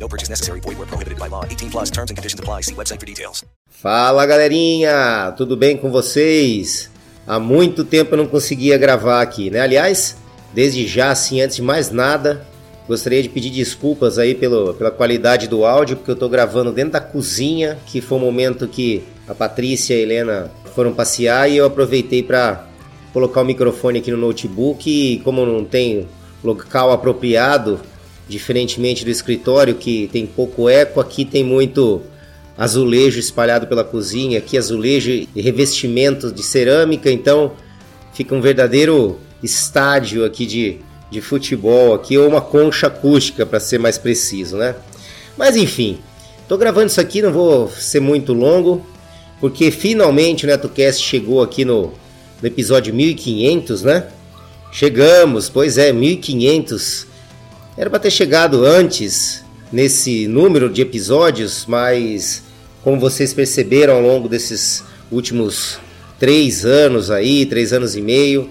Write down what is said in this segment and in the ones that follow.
No purchase necessary. Void where prohibited by law. 18 plus terms and conditions apply. See website for details. Fala galerinha, tudo bem com vocês? Há muito tempo eu não conseguia gravar aqui, né? Aliás, desde já, assim, antes de mais nada, gostaria de pedir desculpas aí pelo, pela qualidade do áudio, porque eu tô gravando dentro da cozinha, que foi o momento que a Patrícia e a Helena foram passear e eu aproveitei para colocar o microfone aqui no notebook e como não tem local apropriado, diferentemente do escritório que tem pouco eco, aqui tem muito azulejo espalhado pela cozinha, aqui azulejo e revestimento de cerâmica, então fica um verdadeiro estádio aqui de, de futebol aqui, ou uma concha acústica para ser mais preciso, né? Mas enfim, tô gravando isso aqui, não vou ser muito longo, porque finalmente o NetoCast chegou aqui no, no episódio 1500, né? Chegamos, pois é, 1500 era para ter chegado antes nesse número de episódios, mas como vocês perceberam ao longo desses últimos três anos aí, três anos e meio,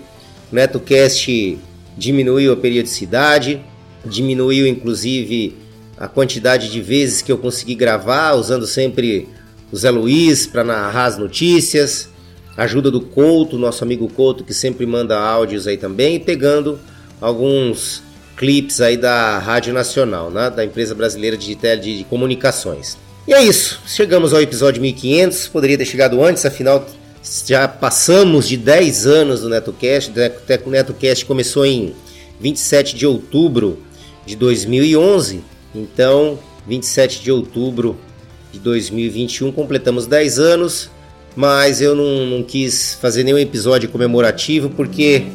o NetoCast diminuiu a periodicidade, diminuiu inclusive a quantidade de vezes que eu consegui gravar, usando sempre o Zé Luiz para narrar as notícias, ajuda do Couto, nosso amigo Couto, que sempre manda áudios aí também, pegando alguns clipes aí da Rádio Nacional, né? da empresa brasileira de, de, de comunicações. E é isso, chegamos ao episódio 1500, poderia ter chegado antes, afinal já passamos de 10 anos do NetoCast, o NetoCast começou em 27 de outubro de 2011, então 27 de outubro de 2021 completamos 10 anos, mas eu não, não quis fazer nenhum episódio comemorativo porque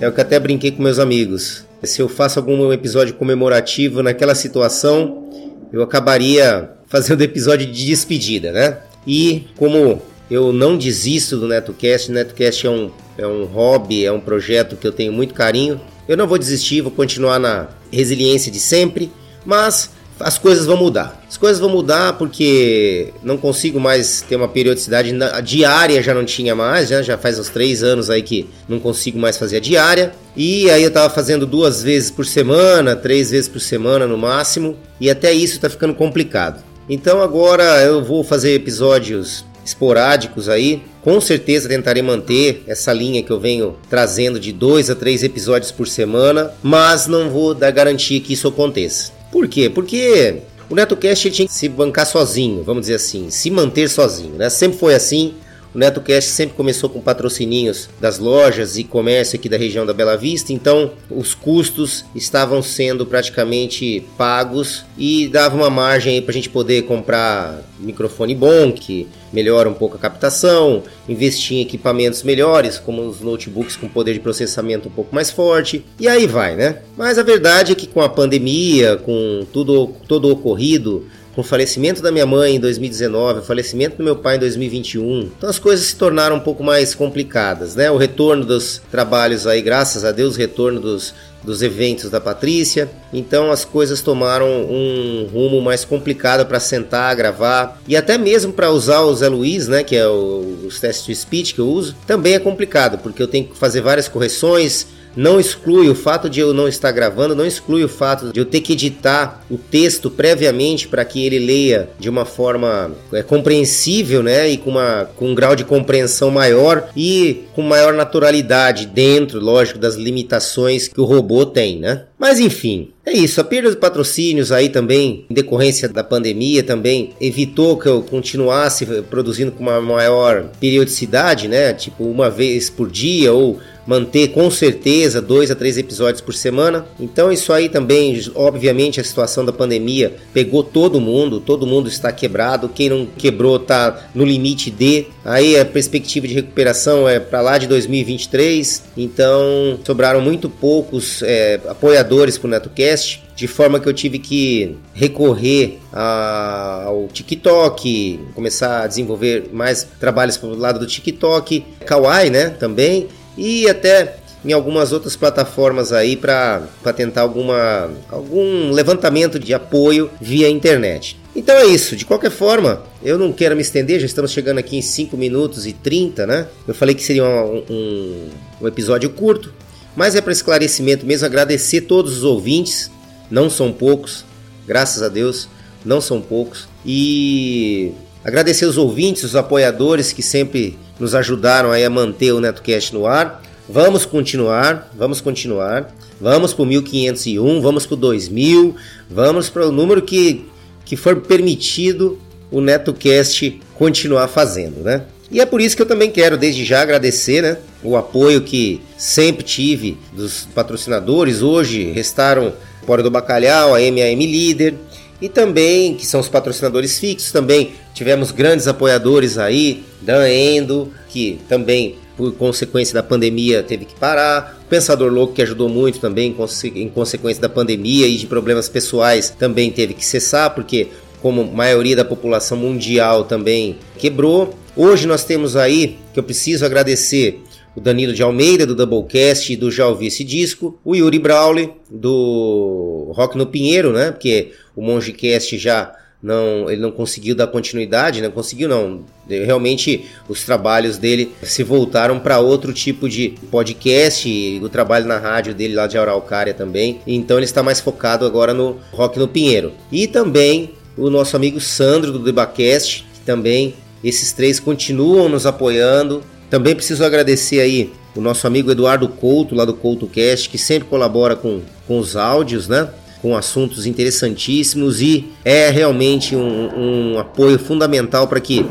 é o que até brinquei com meus amigos se eu faço algum episódio comemorativo naquela situação, eu acabaria fazendo episódio de despedida, né? E como eu não desisto do NetoCast, o NetoCast é um, é um hobby, é um projeto que eu tenho muito carinho, eu não vou desistir, vou continuar na resiliência de sempre, mas as coisas vão mudar. As coisas vão mudar porque não consigo mais ter uma periodicidade a diária, já não tinha mais, já, já faz uns três anos aí que não consigo mais fazer a diária. E aí eu tava fazendo duas vezes por semana, três vezes por semana no máximo, e até isso tá ficando complicado. Então agora eu vou fazer episódios esporádicos aí. Com certeza tentarei manter essa linha que eu venho trazendo de dois a três episódios por semana, mas não vou dar garantia que isso aconteça. Por quê? Porque o NetoCast tinha que se bancar sozinho, vamos dizer assim, se manter sozinho, né? Sempre foi assim. O NetoCast sempre começou com patrocininhos das lojas e comércio aqui da região da Bela Vista, então os custos estavam sendo praticamente pagos e dava uma margem para a gente poder comprar microfone bom, que melhora um pouco a captação, investir em equipamentos melhores, como os notebooks com poder de processamento um pouco mais forte, e aí vai, né? Mas a verdade é que com a pandemia, com tudo todo ocorrido, com o falecimento da minha mãe em 2019, o falecimento do meu pai em 2021. Então as coisas se tornaram um pouco mais complicadas, né? O retorno dos trabalhos aí, graças a Deus, o retorno dos dos eventos da Patrícia. Então as coisas tomaram um rumo mais complicado para sentar, gravar e até mesmo para usar o Zé Luiz, né, que é o, os testes de speech que eu uso, também é complicado porque eu tenho que fazer várias correções não exclui o fato de eu não estar gravando, não exclui o fato de eu ter que editar o texto previamente para que ele leia de uma forma é, compreensível, né? E com, uma, com um grau de compreensão maior e com maior naturalidade dentro, lógico, das limitações que o robô tem, né? Mas enfim, é isso. A perda de patrocínios aí também, em decorrência da pandemia, também evitou que eu continuasse produzindo com uma maior periodicidade, né? Tipo uma vez por dia ou manter com certeza dois a três episódios por semana. Então isso aí também, obviamente, a situação da pandemia pegou todo mundo, todo mundo está quebrado. Quem não quebrou está no limite de. Aí a perspectiva de recuperação é para lá de 2023. Então sobraram muito poucos é, apoiadores para o NetoCast de forma que eu tive que recorrer a, ao TikTok, começar a desenvolver mais trabalhos para o lado do TikTok, Kawaii, né, também, e até em algumas outras plataformas aí para tentar alguma, algum levantamento de apoio via internet. Então é isso, de qualquer forma, eu não quero me estender, já estamos chegando aqui em 5 minutos e 30, né? Eu falei que seria um, um, um episódio curto, mas é para esclarecimento mesmo, agradecer todos os ouvintes, não são poucos, graças a Deus, não são poucos, e agradecer os ouvintes, os apoiadores que sempre nos ajudaram aí a manter o NetoCast no ar. Vamos continuar, vamos continuar. Vamos para o 1501, vamos para o 2000, vamos para o número que, que for permitido o NetoCast continuar fazendo, né? E é por isso que eu também quero, desde já, agradecer né, o apoio que sempre tive dos patrocinadores. Hoje restaram Pora do Bacalhau, a MAM Líder, e também, que são os patrocinadores fixos, também tivemos grandes apoiadores aí, Dan Endo, que também por consequência da pandemia teve que parar, o Pensador Louco que ajudou muito também em consequência da pandemia e de problemas pessoais também teve que cessar, porque como a maioria da população mundial também quebrou. Hoje nós temos aí, que eu preciso agradecer o Danilo de Almeida, do Doublecast, do Já Ouvi Esse Disco, o Yuri Brawley, do Rock no Pinheiro, né? Porque o Mongecast já não, ele não conseguiu dar continuidade, não conseguiu não. Realmente os trabalhos dele se voltaram para outro tipo de podcast, o trabalho na rádio dele lá de Araucária também. Então ele está mais focado agora no Rock no Pinheiro. E também o nosso amigo Sandro do Debacast, que também esses três continuam nos apoiando, também preciso agradecer aí o nosso amigo Eduardo Couto, lá do CoutoCast, que sempre colabora com, com os áudios, né? Com assuntos interessantíssimos e é realmente um, um apoio fundamental para que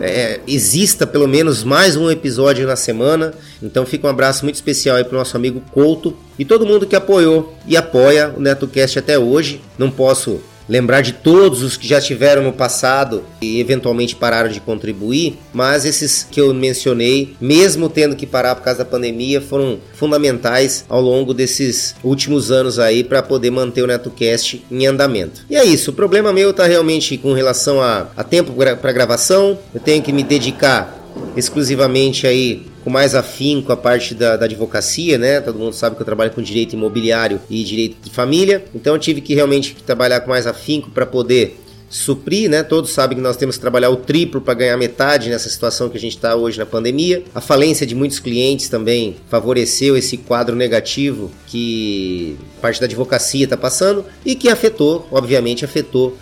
é, exista pelo menos mais um episódio na semana. Então fica um abraço muito especial aí para o nosso amigo Couto e todo mundo que apoiou e apoia o NetoCast até hoje. Não posso lembrar de todos os que já tiveram no passado e eventualmente pararam de contribuir, mas esses que eu mencionei, mesmo tendo que parar por causa da pandemia, foram fundamentais ao longo desses últimos anos aí para poder manter o NetoCast em andamento. E é isso, o problema meu está realmente com relação a, a tempo para gravação, eu tenho que me dedicar exclusivamente aí com mais afinco a parte da, da, advocacia, né? Todo mundo sabe que eu trabalho com direito imobiliário e direito de família, então eu tive que realmente trabalhar com mais afinco para poder suprir, né? Todos sabem que nós temos que trabalhar o triplo para ganhar metade nessa situação que a gente está hoje na pandemia. A falência de muitos clientes também favoreceu esse quadro negativo que parte da advocacia está passando e que afetou, obviamente, afetou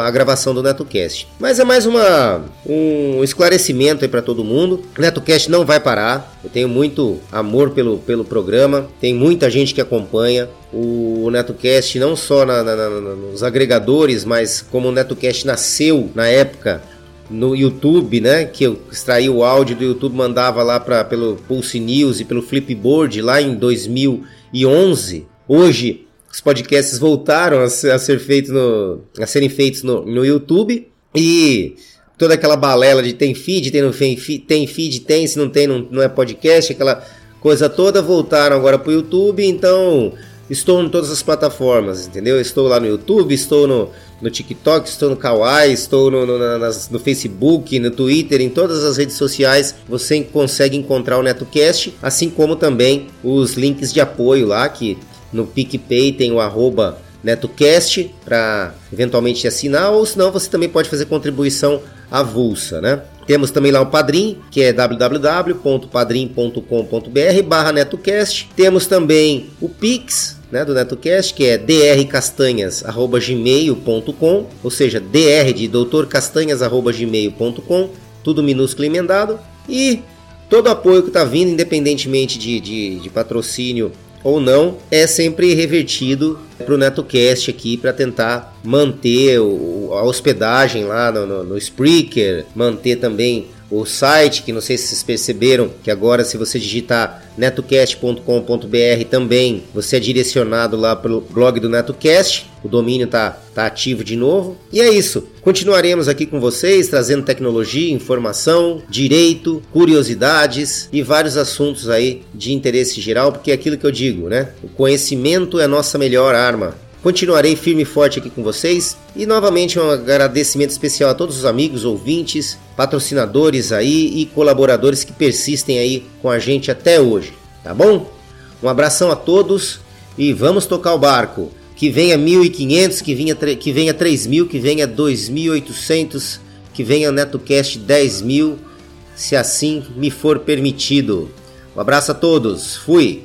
a gravação do NetoCast. Mas é mais uma, um esclarecimento aí para todo mundo. NetoCast não vai parar. Eu tenho muito amor pelo, pelo programa. Tem muita gente que acompanha o NetoCast não só na, na, na, nos agregadores, mas como o NetoCast nasceu na época no YouTube, né? Que eu extraí o áudio do YouTube, mandava lá para pelo Pulse News e pelo Flipboard lá em 2011. Hoje os podcasts voltaram a ser, a ser feitos no, a serem feitos no, no YouTube e toda aquela balela de tem feed, tem, no, feed, tem feed, tem, se não tem, não, não é podcast, aquela coisa toda voltaram agora para o YouTube, então estou em todas as plataformas, entendeu? Estou lá no YouTube, estou no, no TikTok, estou no Kawaii, estou no, no, nas, no Facebook, no Twitter, em todas as redes sociais você consegue encontrar o NetoCast, assim como também os links de apoio lá que no PicPay tem o arroba NetoCast para eventualmente assinar, ou senão você também pode fazer contribuição avulsa, né? Temos também lá o Padrim, que é www.padrim.com.br barra NetoCast. Temos também o Pix, né, do NetoCast, que é drcastanhas.gmail.com, ou seja, dr de doutorcastanhas.gmail.com, tudo minúsculo emendado. E todo apoio que está vindo, independentemente de, de, de patrocínio ou não, é sempre revertido para o NetoCast aqui para tentar manter o, a hospedagem lá no, no, no Spreaker, manter também o site, que não sei se vocês perceberam, que agora se você digitar netocast.com.br também, você é direcionado lá pelo blog do NetoCast. O domínio tá, tá ativo de novo. E é isso. Continuaremos aqui com vocês, trazendo tecnologia, informação, direito, curiosidades e vários assuntos aí de interesse geral, porque é aquilo que eu digo, né? O conhecimento é a nossa melhor arma. Continuarei firme e forte aqui com vocês e novamente um agradecimento especial a todos os amigos, ouvintes, patrocinadores aí e colaboradores que persistem aí com a gente até hoje, tá bom? Um abração a todos e vamos tocar o barco. Que venha 1500, que venha que venha 3000, que venha 2800, que venha NetoCast 10000, se assim me for permitido. Um abraço a todos. Fui.